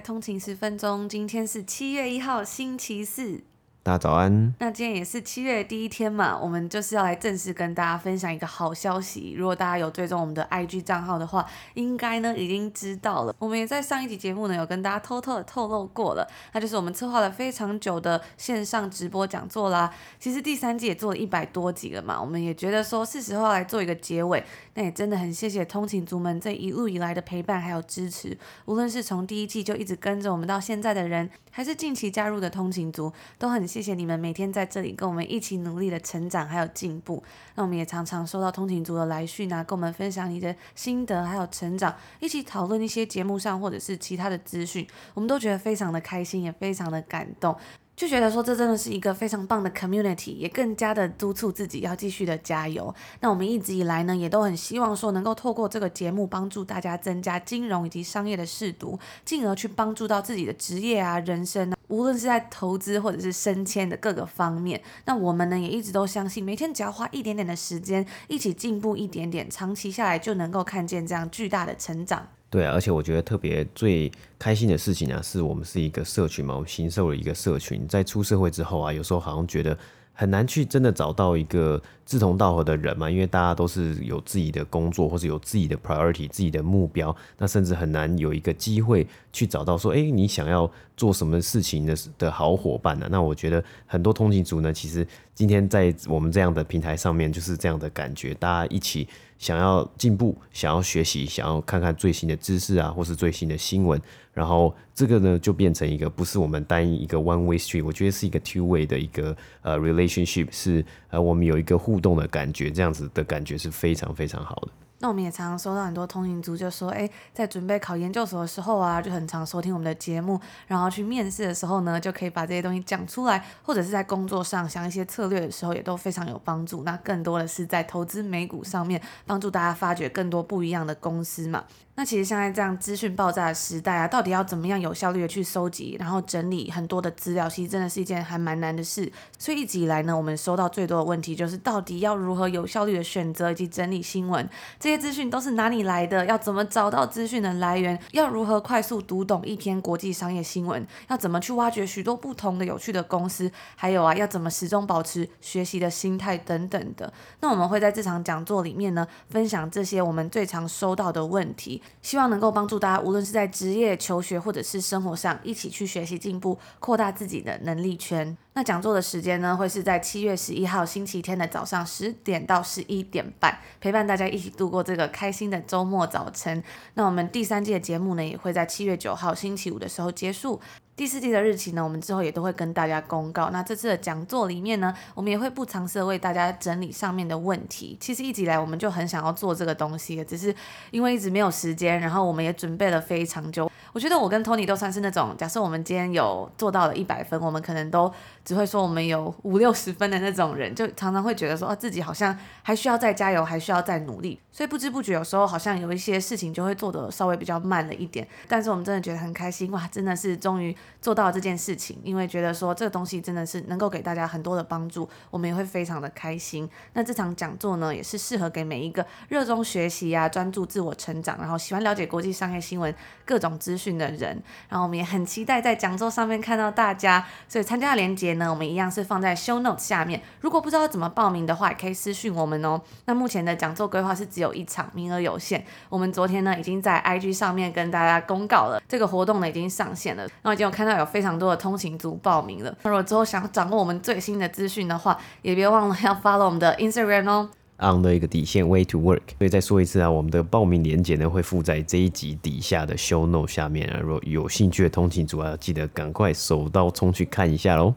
通勤十分钟。今天是七月一号，星期四。大家早安。那今天也是七月第一天嘛，我们就是要来正式跟大家分享一个好消息。如果大家有追踪我们的 IG 账号的话，应该呢已经知道了。我们也在上一集节目呢有跟大家偷偷的透露过了，那就是我们策划了非常久的线上直播讲座啦。其实第三季也做了一百多集了嘛，我们也觉得说是时候要来做一个结尾。那也真的很谢谢通勤族们这一路以来的陪伴还有支持，无论是从第一季就一直跟着我们到现在的人，还是近期加入的通勤族，都很谢谢你们每天在这里跟我们一起努力的成长还有进步。那我们也常常收到通勤族的来讯啊，跟我们分享你的心得还有成长，一起讨论一些节目上或者是其他的资讯，我们都觉得非常的开心，也非常的感动。就觉得说这真的是一个非常棒的 community，也更加的督促自己要继续的加油。那我们一直以来呢，也都很希望说能够透过这个节目帮助大家增加金融以及商业的识读，进而去帮助到自己的职业啊、人生啊，无论是在投资或者是升迁的各个方面。那我们呢，也一直都相信，每天只要花一点点的时间，一起进步一点点，长期下来就能够看见这样巨大的成长。对啊，而且我觉得特别最开心的事情啊，是我们是一个社群嘛，我们新收了一个社群。在出社会之后啊，有时候好像觉得很难去真的找到一个志同道合的人嘛，因为大家都是有自己的工作或者有自己的 priority、自己的目标，那甚至很难有一个机会去找到说，哎，你想要做什么事情的的好伙伴呢？那我觉得很多通勤族呢，其实今天在我们这样的平台上面就是这样的感觉，大家一起。想要进步，想要学习，想要看看最新的知识啊，或是最新的新闻，然后这个呢就变成一个不是我们单一一个 one way street，我觉得是一个 two way 的一个呃 relationship，是呃我们有一个互动的感觉，这样子的感觉是非常非常好的。那我们也常常收到很多通勤族就说，诶，在准备考研究所的时候啊，就很常收听我们的节目，然后去面试的时候呢，就可以把这些东西讲出来，或者是在工作上想一些策略的时候，也都非常有帮助。那更多的是在投资美股上面，帮助大家发掘更多不一样的公司嘛。那其实现在这样资讯爆炸的时代啊，到底要怎么样有效率的去收集，然后整理很多的资料，其实真的是一件还蛮难的事。所以一直以来呢，我们收到最多的问题就是，到底要如何有效率的选择以及整理新闻？这些资讯都是哪里来的？要怎么找到资讯的来源？要如何快速读懂一篇国际商业新闻？要怎么去挖掘许多不同的有趣的公司？还有啊，要怎么始终保持学习的心态等等的。那我们会在这场讲座里面呢，分享这些我们最常收到的问题。希望能够帮助大家，无论是在职业、求学或者是生活上，一起去学习进步，扩大自己的能力圈。那讲座的时间呢，会是在七月十一号星期天的早上十点到十一点半，陪伴大家一起度过这个开心的周末早晨。那我们第三季的节目呢，也会在七月九号星期五的时候结束。第四季的日期呢，我们之后也都会跟大家公告。那这次的讲座里面呢，我们也会不尝试的为大家整理上面的问题。其实一直以来我们就很想要做这个东西，只是因为一直没有时间，然后我们也准备了非常久。我觉得我跟 Tony 都算是那种，假设我们今天有做到了一百分，我们可能都只会说我们有五六十分的那种人，就常常会觉得说，哦，自己好像还需要再加油，还需要再努力。所以不知不觉有时候好像有一些事情就会做的稍微比较慢了一点。但是我们真的觉得很开心，哇，真的是终于做到了这件事情，因为觉得说这个东西真的是能够给大家很多的帮助，我们也会非常的开心。那这场讲座呢，也是适合给每一个热衷学习啊、专注自我成长，然后喜欢了解国际商业新闻各种资讯的人。然后我们也很期待在讲座上面看到大家，所以参加的链接呢，我们一样是放在 show notes 下面。如果不知道怎么报名的话，也可以私讯我们哦。那目前的讲座规划是只有一场，名额有限。我们昨天呢，已经在 IG 上面跟大家公告了，这个活动呢已经上线了。然后已经有看到有非常多的通勤族报名了。那如果之后想掌握我们最新的资讯的话，也别忘了要 follow 我们的 Instagram 哦。On 的一个底线 Way to Work，所以再说一次啊，我们的报名链接呢会附在这一集底下的 Show Note 下面啊，如果有兴趣的通勤族啊，记得赶快手刀冲去看一下喽。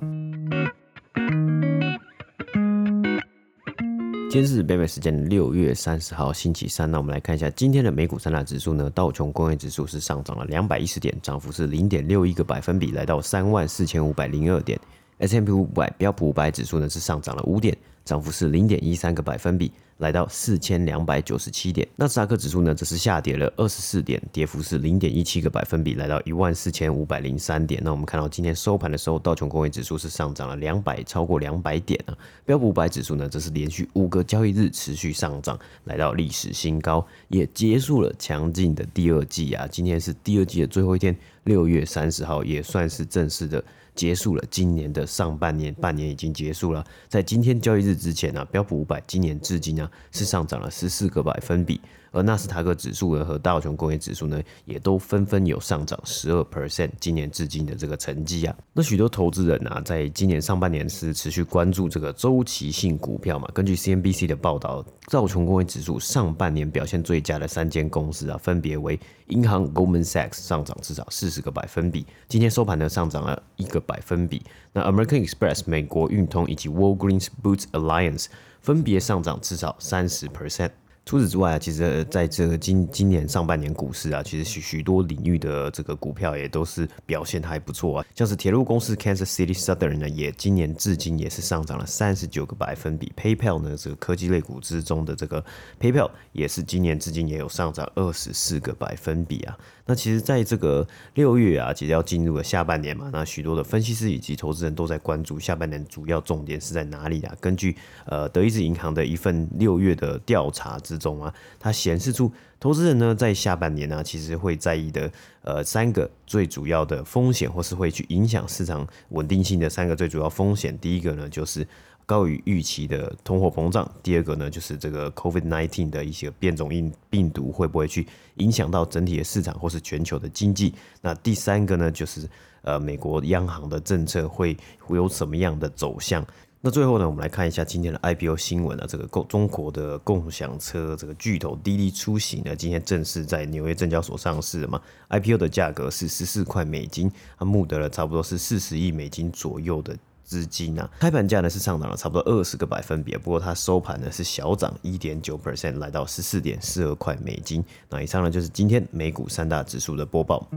今天是北美时间六月三十号星期三，那我们来看一下今天的美股三大指数呢。道琼工业指数是上涨了两百一十点，涨幅是零点六一个百分比，来到三万四千五百零二点。S M P 五百标普五百指数呢是上涨了五点，涨幅是零点一三个百分比。来到四千两百九十七点，纳斯达克指数呢则是下跌了二十四点，跌幅是零点一七个百分比，来到一万四千五百零三点。那我们看到今天收盘的时候，道琼工业指数是上涨了两百，超过两百点啊。标普五百指数呢则是连续五个交易日持续上涨，来到历史新高，也结束了强劲的第二季啊。今天是第二季的最后一天，六月三十号也算是正式的。结束了今年的上半年，半年已经结束了。在今天交易日之前呢、标普五百今年至今呢、是上涨了十四个百分比。而纳斯达克指数呢和道琼工业指数呢，也都纷纷有上涨十二 percent，今年至今的这个成绩啊。那许多投资人啊，在今年上半年是持续关注这个周期性股票嘛。根据 CNBC 的报道，道琼工业指数上半年表现最佳的三间公司啊，分别为银行 Goldman Sachs 上涨至少四十个百分比，今天收盘呢上涨了一个百分比。那 American Express 美国运通以及 Walgreens Boots Alliance 分别上涨至少三十 percent。除此之外啊，其实在这个今今年上半年股市啊，其实许许多领域的这个股票也都是表现还不错啊。像是铁路公司 Kansas City Southern 呢，也今年至今也是上涨了三十九个百分比。PayPal 呢，这个科技类股之中的这个 PayPal 也是今年至今也有上涨二十四个百分比啊。那其实在这个六月啊，其实要进入了下半年嘛，那许多的分析师以及投资人都在关注下半年主要重点是在哪里啊？根据呃德意志银行的一份六月的调查之之中啊，它显示出投资人呢在下半年呢，其实会在意的呃三个最主要的风险，或是会去影响市场稳定性的三个最主要风险。第一个呢就是高于预期的通货膨胀，第二个呢就是这个 COVID-19 的一些变种病病毒会不会去影响到整体的市场或是全球的经济？那第三个呢就是呃美国央行的政策会会有什么样的走向？那最后呢，我们来看一下今天的 IPO 新闻啊，这个共中国的共享车这个巨头滴滴出行呢，今天正式在纽约证交所上市了嘛，IPO 的价格是十四块美金，它募得了差不多是四十亿美金左右的资金啊，开盘价呢是上涨了差不多二十个百分比，不过它收盘呢是小涨一点九 percent，来到十四点四二块美金。那以上呢就是今天美股三大指数的播报。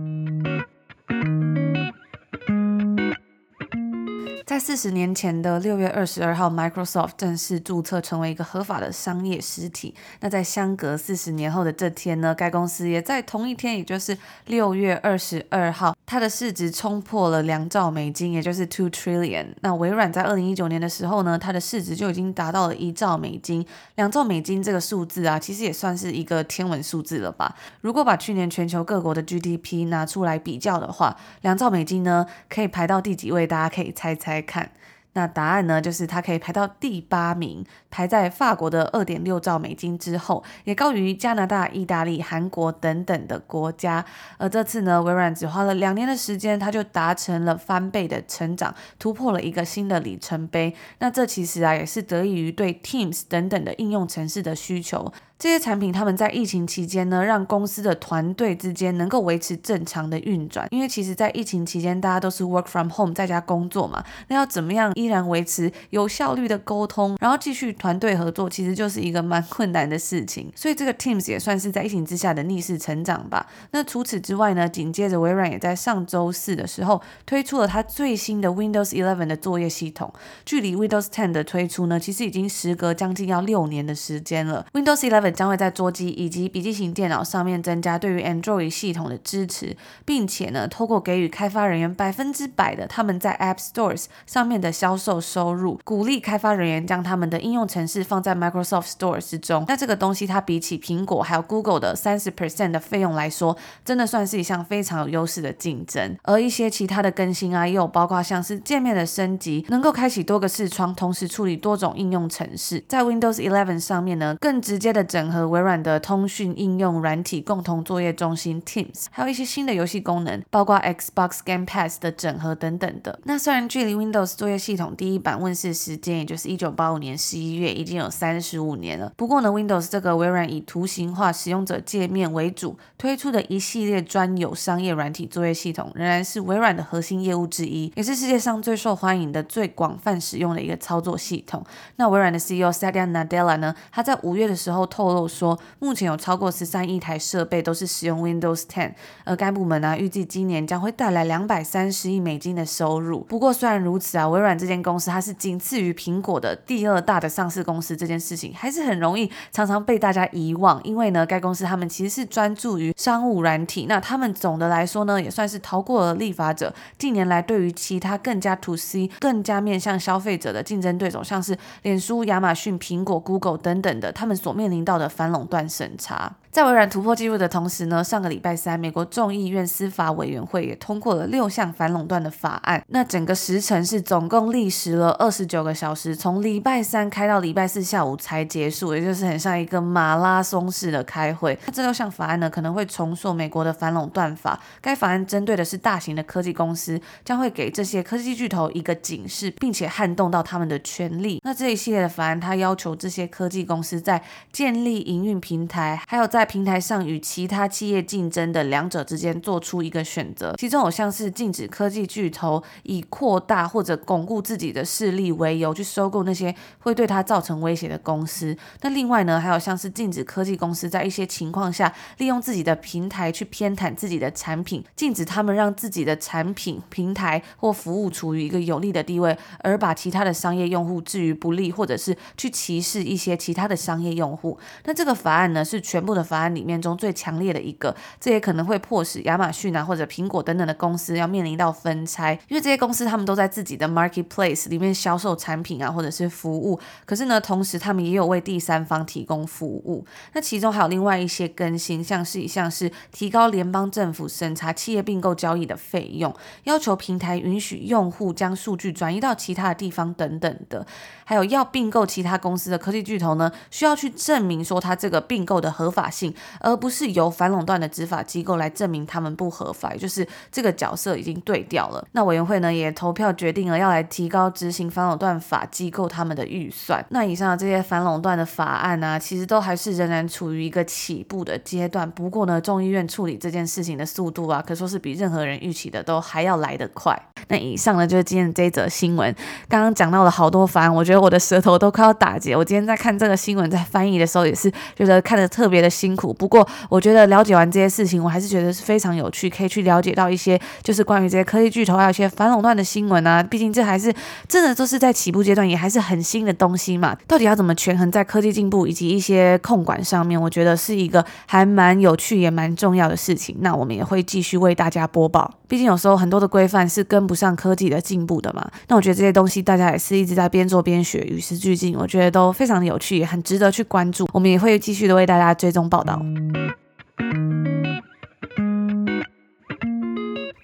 在四十年前的六月二十二号，Microsoft 正式注册成为一个合法的商业实体。那在相隔四十年后的这天呢，该公司也在同一天，也就是六月二十二号，它的市值冲破了两兆美金，也就是 two trillion。那微软在二零一九年的时候呢，它的市值就已经达到了一兆美金。两兆美金这个数字啊，其实也算是一个天文数字了吧？如果把去年全球各国的 GDP 拿出来比较的话，两兆美金呢，可以排到第几位？大家可以猜猜。看，那答案呢，就是它可以排到第八名，排在法国的二点六兆美金之后，也高于加拿大、意大利、韩国等等的国家。而这次呢，微软只花了两年的时间，它就达成了翻倍的成长，突破了一个新的里程碑。那这其实啊，也是得益于对 Teams 等等的应用程式的需求。这些产品他们在疫情期间呢，让公司的团队之间能够维持正常的运转。因为其实，在疫情期间，大家都是 work from home，在家工作嘛。那要怎么样依然维持有效率的沟通，然后继续团队合作，其实就是一个蛮 困难的事情。所以这个 Teams 也算是在疫情之下的逆势成长吧。那除此之外呢，紧接着微软也在上周四的时候推出了它最新的 Windows 11的作业系统。距离 Windows 10的推出呢，其实已经时隔将近要六年的时间了。Windows 11将会在桌机以及笔记型电脑上面增加对于 Android 系统的支持，并且呢，透过给予开发人员百分之百的他们在 App Stores 上面的销售收入，鼓励开发人员将他们的应用程式放在 Microsoft Store 之中。那这个东西它比起苹果还有 Google 的三十 percent 的费用来说，真的算是一项非常有优势的竞争。而一些其他的更新啊，也有包括像是界面的升级，能够开启多个视窗，同时处理多种应用程式，在 Windows 11上面呢，更直接的整合微软的通讯应用软体共同作业中心 Teams，还有一些新的游戏功能，包括 Xbox Game Pass 的整合等等的。那虽然距离 Windows 作业系统第一版问世时间，也就是一九八五年十一月，已经有三十五年了。不过呢，Windows 这个微软以图形化使用者界面为主推出的一系列专有商业软体作业系统，仍然是微软的核心业务之一，也是世界上最受欢迎的、最广泛使用的一个操作系统。那微软的 CEO Satya Nadella 呢，他在五月的时候透透露说，目前有超过十三亿台设备都是使用 Windows 10，而该部门呢、啊，预计今年将会带来两百三十亿美金的收入。不过虽然如此啊，微软这间公司它是仅次于苹果的第二大的上市公司，这件事情还是很容易常常被大家遗忘，因为呢，该公司他们其实是专注于商务软体，那他们总的来说呢，也算是逃过了立法者近年来对于其他更加 to C、更加面向消费者的竞争对手，像是脸书、亚马逊、苹果、Google 等等的，他们所面临到的反垄断审查。在微软突破纪录的同时呢，上个礼拜三，美国众议院司法委员会也通过了六项反垄断的法案。那整个时程是总共历时了二十九个小时，从礼拜三开到礼拜四下午才结束，也就是很像一个马拉松式的开会。那这六项法案呢，可能会重塑美国的反垄断法。该法案针对的是大型的科技公司，将会给这些科技巨头一个警示，并且撼动到他们的权利。那这一系列的法案，它要求这些科技公司在建立营运平台，还有在平台上与其他企业竞争的两者之间做出一个选择，其中有像是禁止科技巨头以扩大或者巩固自己的势力为由去收购那些会对它造成威胁的公司。那另外呢，还有像是禁止科技公司在一些情况下利用自己的平台去偏袒自己的产品，禁止他们让自己的产品、平台或服务处于一个有利的地位，而把其他的商业用户置于不利，或者是去歧视一些其他的商业用户。那这个法案呢，是全部的法案里面中最强烈的一个，这也可能会迫使亚马逊啊或者苹果等等的公司要面临到分拆，因为这些公司他们都在自己的 marketplace 里面销售产品啊或者是服务，可是呢，同时他们也有为第三方提供服务。那其中还有另外一些更新，像是一项是提高联邦政府审查企业并购交易的费用，要求平台允许用户将数据转移到其他的地方等等的，还有要并购其他公司的科技巨头呢，需要去证明说他这个并购的合法性。而不是由反垄断的执法机构来证明他们不合法，也就是这个角色已经对调了。那委员会呢也投票决定了要来提高执行反垄断法机构他们的预算。那以上的这些反垄断的法案呢、其实都还是仍然处于一个起步的阶段。不过呢，众议院处理这件事情的速度啊，可说是比任何人预期的都还要来得快。那以上呢就是今天这一则新闻。刚刚讲到了好多法案，我觉得我的舌头都快要打结。我今天在看这个新闻，在翻译的时候也是觉得看得特别的辛苦。不过我觉得了解完这些事情，我还是觉得是非常有趣，可以去了解到一些就是关于这些科技巨头还有一些反垄断的新闻啊。毕竟这还是真的都是在起步阶段，也还是很新的东西嘛。到底要怎么权衡在科技进步以及一些控管上面，我觉得是一个还蛮有趣也蛮重要的事情。那我们也会继续为大家播报。毕竟有时候很多的规范是跟不上科技的进步的嘛。那我觉得这些东西大家也是一直在边做边学，与时俱进。我觉得都非常有趣，也很值得去关注。我们也会继续的为大家追踪报道。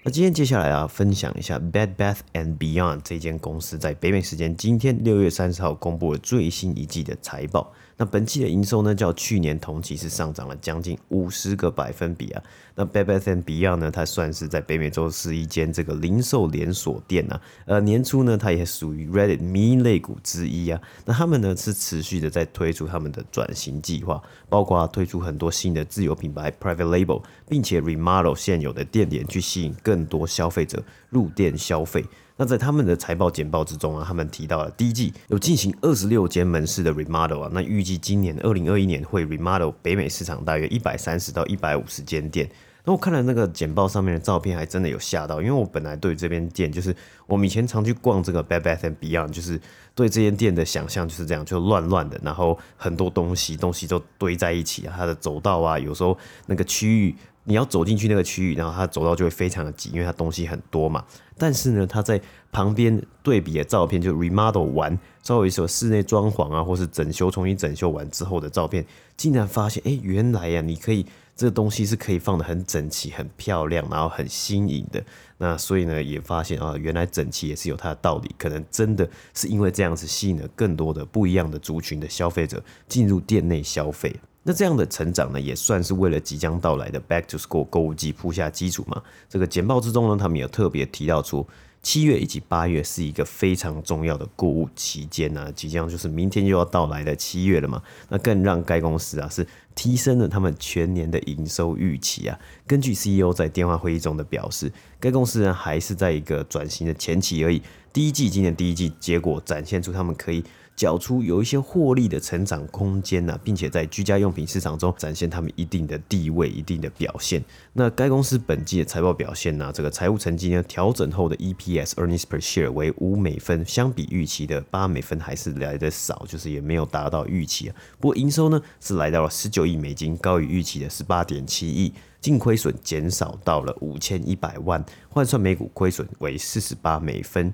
那今天接下来啊，分享一下 Bed Bath and Beyond 这间公司在北美时间今天六月三十号公布了最新一季的财报。那本期的营收呢，较去年同期是上涨了将近五十个百分比啊。那 Bed Bath and Beyond 呢，它算是在北美洲是一间这个零售连锁店啊。呃，年初呢，它也属于 Reddit 迷因类股之一啊。那他们呢是持续的在推出他们的转型计划，包括推出很多新的自有品牌 Private Label，并且 remodel 现有的店点，去吸引更更多消费者入店消费。那在他们的财报简报之中啊，他们提到了第一季有进行二十六间门市的 remodel 啊，那预计今年二零二一年会 remodel 北美市场大约一百三十到一百五十间店。那我看了那个简报上面的照片，还真的有吓到，因为我本来对这边店就是我们以前常去逛这个 Bed Bath and Beyond，就是对这间店的想象就是这样，就乱乱的，然后很多东西东西都堆在一起啊，它的走道啊，有时候那个区域。你要走进去那个区域，然后它走道就会非常的挤，因为它东西很多嘛。但是呢，它在旁边对比的照片，就 remodel 完，稍微有室内装潢啊，或是整修、重新整修完之后的照片，竟然发现，哎，原来呀、你可以这个东西是可以放得很整齐、很漂亮，然后很新颖的。那所以呢，也发现啊，原来整齐也是有它的道理，可能真的是因为这样子吸引了更多的不一样的族群的消费者进入店内消费。那这样的成长呢，也算是为了即将到来的 Back to School 购物季铺下基础嘛。这个简报之中呢，他们有特别提到出。七月以及八月是一个非常重要的购物期间啊，即将就是明天就要到来的七月了嘛。那更让该公司啊是提升了他们全年的营收预期啊。根据 CEO 在电话会议中的表示，该公司呢还是在一个转型的前期而已。第一季今年第一季结果展现出他们可以。缴出有一些获利的成长空间呐，并且在居家用品市场中展现他们一定的地位、一定的表现。那该公司本季的财报表现呢，这个财务成绩呢，调整后的 EPS earnings per share 为五美分，相比预期的八美分还是来得少，就是也没有达到预期啊。不过营收呢是来到了十九亿美金，高于预期的十八点七亿，净亏损减少到了五千一百万，换算每股亏损为四十八美分。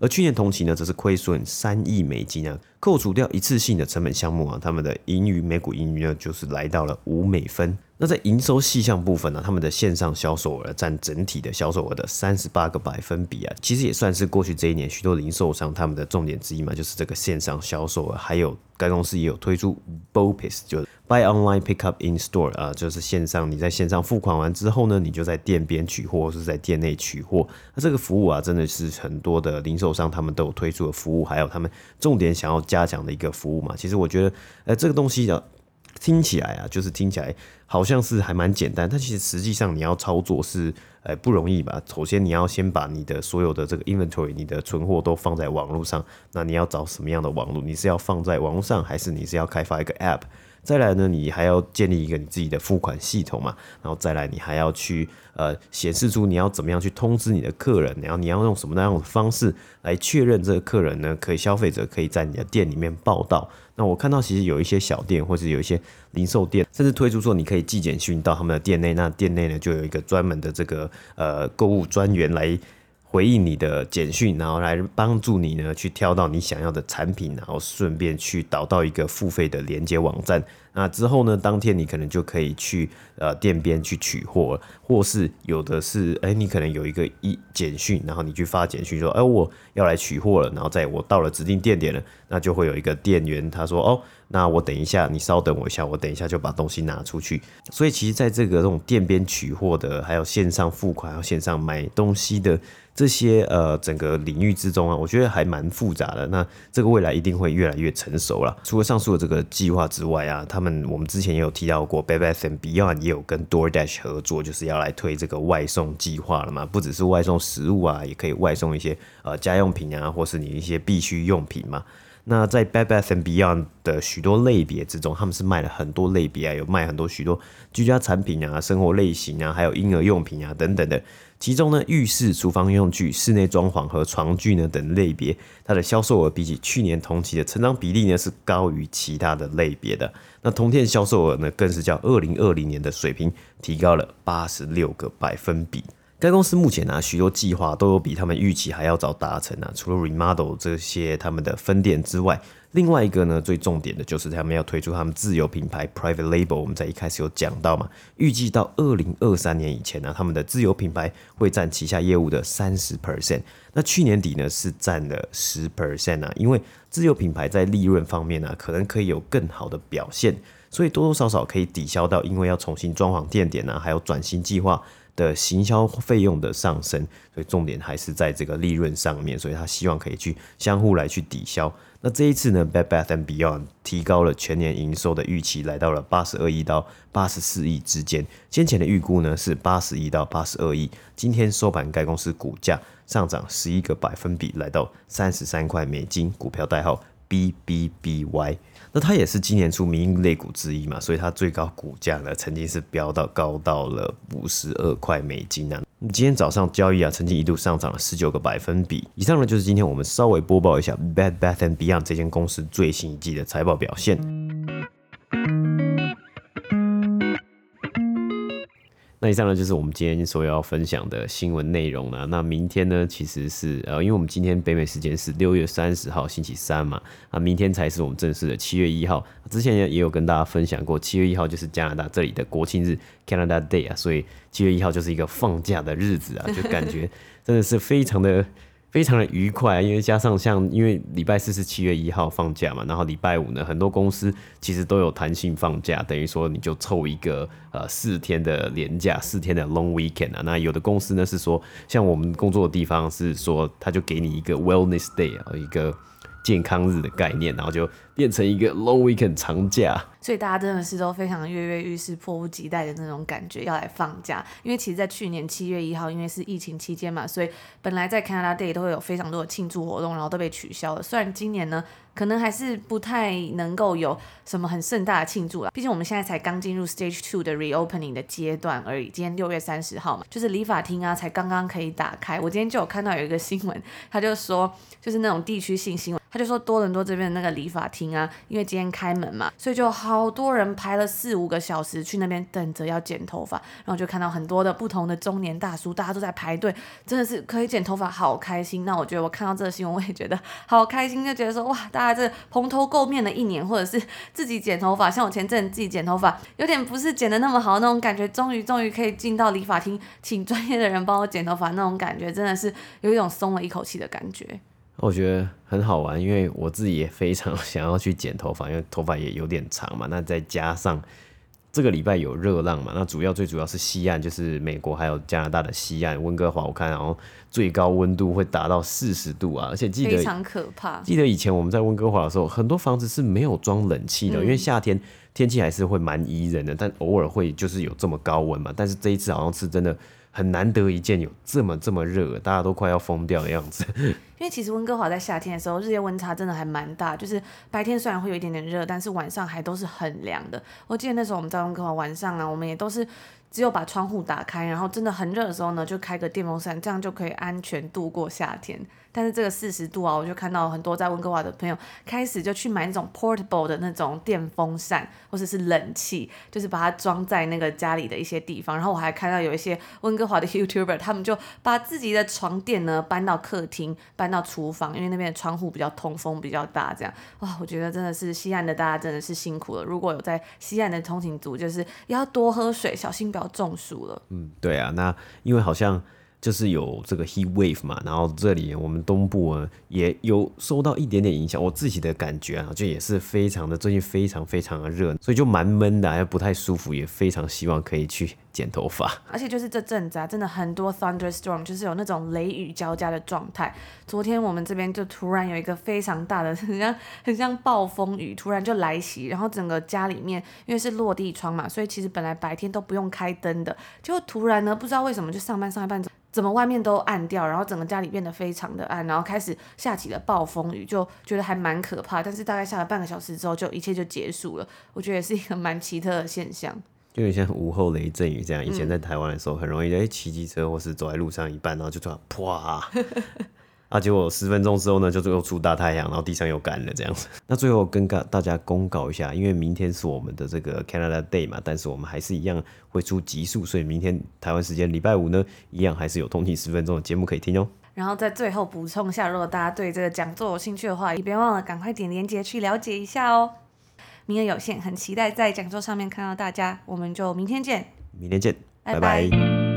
而去年同期呢，则是亏损三亿美金啊，扣除掉一次性的成本项目啊，他们的盈余每股盈余呢，就是来到了五美分。那在营收细项部分呢，他们的线上销售额占整体的销售额的三十八个百分比啊，其实也算是过去这一年许多零售商他们的重点之一嘛，就是这个线上销售额。还有该公司也有推出 BOPIS，就是 Buy Online Pick Up In Store 啊，就是线上你在线上付款完之后呢，你就在店边取货或是在店内取货。那这个服务啊，真的是很多的零售商他们都有推出的服务，还有他们重点想要加强的一个服务嘛。其实我觉得，呃，这个东西啊。听起来啊，就是听起来好像是还蛮简单，但其实实际上你要操作是呃不容易吧。首先你要先把你的所有的这个 inventory，你的存货都放在网络上，那你要找什么样的网络？你是要放在网络上，还是你是要开发一个 app？再来呢，你还要建立一个你自己的付款系统嘛，然后再来你还要去呃显示出你要怎么样去通知你的客人，然后你要用什么样的方式来确认这个客人呢，可以消费者可以在你的店里面报到。那我看到其实有一些小店或者有一些零售店，甚至推出说你可以寄简讯到他们的店内，那店内呢就有一个专门的这个呃购物专员来。回应你的简讯，然后来帮助你呢去挑到你想要的产品，然后顺便去导到一个付费的连接网站。那之后呢，当天你可能就可以去呃店边去取货，或是有的是哎、你可能有一个一简讯，然后你去发简讯说哎、我要来取货了，然后在我到了指定店点了，那就会有一个店员他说哦，那我等一下，你稍等我一下，我等一下就把东西拿出去。所以其实在这个这种店边取货的，还有线上付款，还有线上买东西的。这些呃，整个领域之中啊，我觉得还蛮复杂的。那这个未来一定会越来越成熟了。除了上述的这个计划之外啊，他们我们之前也有提到过，Bed Bath & Beyond 也有跟 DoorDash 合作，就是要来推这个外送计划了嘛。不只是外送食物啊，也可以外送一些呃家用品啊，或是你一些必需用品嘛。那在 Bed Bath & Beyond 的许多类别之中，他们是卖了很多类别啊，有卖很多许多居家产品啊、生活类型啊，还有婴儿用品啊等等的。其中呢，浴室、厨房用具、室内装潢和床具呢等类别，它的销售额比起去年同期的成长比例呢是高于其他的类别的。那同店销售额呢，更是较二零二零年的水平提高了八十六个百分比。该公司目前啊，许多计划都有比他们预期还要早达成啊。除了 remodel 这些他们的分店之外，另外一个呢，最重点的就是他们要推出他们自有品牌 private label。我们在一开始有讲到嘛，预计到二零二三年以前呢，他们的自有品牌会占旗下业务的三十 percent。那去年底呢是占了十 percent 啊，因为自有品牌在利润方面呢，可能可以有更好的表现，所以多多少少可以抵消到因为要重新装潢店点啊，还有转型计划。的行销费用的上升，所以重点还是在这个利润上面，所以他希望可以去相互来去抵消。那这一次呢，Bed Bath & Beyond 提高了全年营收的预期，来到了八十二亿到八十四亿之间。先前的预估呢是八十亿到八十二亿。今天收盘，该公司股价上涨十一个百分比，来到三十三块美金，股票代号 BBBY。那它也是今年出民营类股之一嘛，所以它最高股价呢，曾经是飙到高到了五十二块美金啊。今天早上交易啊，曾经一度上涨了十九个百分比。以上呢，就是今天我们稍微播报一下 Bad Bath and & Beyond 这间公司最新一季的财报表现。以上呢，就是我们今天所要分享的新闻内容了。那明天呢，其实是呃，因为我们今天北美时间是六月三十号星期三嘛，啊，明天才是我们正式的七月一号。之前也有跟大家分享过，七月一号就是加拿大这里的国庆日 （Canada Day） 啊，所以七月一号就是一个放假的日子啊，就感觉 真的是非常的。非常的愉快，因为加上像因为礼拜四是七月一号放假嘛，然后礼拜五呢，很多公司其实都有弹性放假，等于说你就凑一个呃四天的连假，四天的 long weekend 啊。那有的公司呢是说，像我们工作的地方是说，他就给你一个 wellness day 啊，一个健康日的概念，然后就变成一个 long weekend 长假。所以大家真的是都非常跃跃欲试、迫不及待的那种感觉要来放假，因为其实，在去年七月一号，因为是疫情期间嘛，所以本来在 Canada Day 都会有非常多的庆祝活动，然后都被取消了。虽然今年呢，可能还是不太能够有什么很盛大的庆祝了，毕竟我们现在才刚进入 Stage Two 的 Reopening 的阶段而已。今天六月三十号嘛，就是理发厅啊，才刚刚可以打开。我今天就有看到有一个新闻，他就说，就是那种地区性新闻，他就说多伦多这边的那个理发厅啊，因为今天开门嘛，所以就好多人排了四五个小时去那边等着要剪头发，然后就看到很多的不同的中年大叔，大家都在排队，真的是可以剪头发，好开心。那我觉得我看到这个新闻，我也觉得好开心，就觉得说哇，大家这蓬头垢面的一年，或者是自己剪头发，像我前阵子自己剪头发，有点不是剪得那么好那种感觉，终于终于可以进到理发厅，请专业的人帮我剪头发，那种感觉真的是有一种松了一口气的感觉。我觉得很好玩，因为我自己也非常 想要去剪头发，因为头发也有点长嘛。那再加上这个礼拜有热浪嘛，那主要最主要是西岸，就是美国还有加拿大的西岸，温哥华我看然后最高温度会达到四十度啊，而且记得非常可怕。记得以前我们在温哥华的时候，很多房子是没有装冷气的，嗯，因为夏天天气还是会蛮宜人的，但偶尔会就是有这么高温嘛。但是这一次好像是真的。很难得一见有这么这么热，大家都快要疯掉的样子。因为其实温哥华在夏天的时候，日夜温差真的还蛮大，就是白天虽然会有一点点热，但是晚上还都是很凉的。我记得那时候我们在温哥华晚上啊，我们也都是。只有把窗户打开，然后真的很热的时候呢，就开个电风扇，这样就可以安全度过夏天。但是这个四十度啊，我就看到很多在温哥华的朋友开始就去买那种 portable 的那种电风扇，或者是冷气，就是把它装在那个家里的一些地方。然后我还看到有一些温哥华的 YouTuber，他们就把自己的床垫呢搬到客厅，搬到厨房，因为那边的窗户比较通风比较大。这样哇，我觉得真的是西岸的大家真的是辛苦了。如果有在西岸的通勤族，就是要多喝水，小心不要中暑了。嗯，对啊，那因为好像就是有这个 heat wave 嘛，然后这里我们东部啊也有受到一点点影响。我自己的感觉啊，就也是非常的最近非常非常的热，所以就蛮闷的，还不太舒服，也非常希望可以去剪头发。而且就是这阵子啊，真的很多 thunderstorm，就是有那种雷雨交加的状态。昨天我们这边就突然有一个非常大的，很像很像暴风雨，突然就来袭，然后整个家里面因为是落地窗嘛，所以其实本来白天都不用开灯的，就突然呢，不知道为什么就上班上一半。怎么外面都暗掉，然后整个家里变得非常的暗，然后开始下起了暴风雨，就觉得还蛮可怕。但是大概下了半个小时之后，就一切就结束了。我觉得也是一个蛮奇特的现象，就有点像午后雷阵雨这样。以前在台湾的时候，很容易哎骑机车或是走在路上一半，然后就突然啪。啊！结果十分钟之后呢，就又出大太阳，然后地上又干了这样子。那最后跟大家公告一下，因为明天是我们的这个 Canada Day 嘛，但是我们还是一样会出集数，所以明天台湾时间礼拜五呢，一样还是有通勤十分钟的节目可以听哦。然后在最后补充一下，如果大家对这个讲座有兴趣的话，也别忘了赶快点链接去了解一下哦。名额有限，很期待在讲座上面看到大家，我们就明天见。明天见，拜拜。拜拜。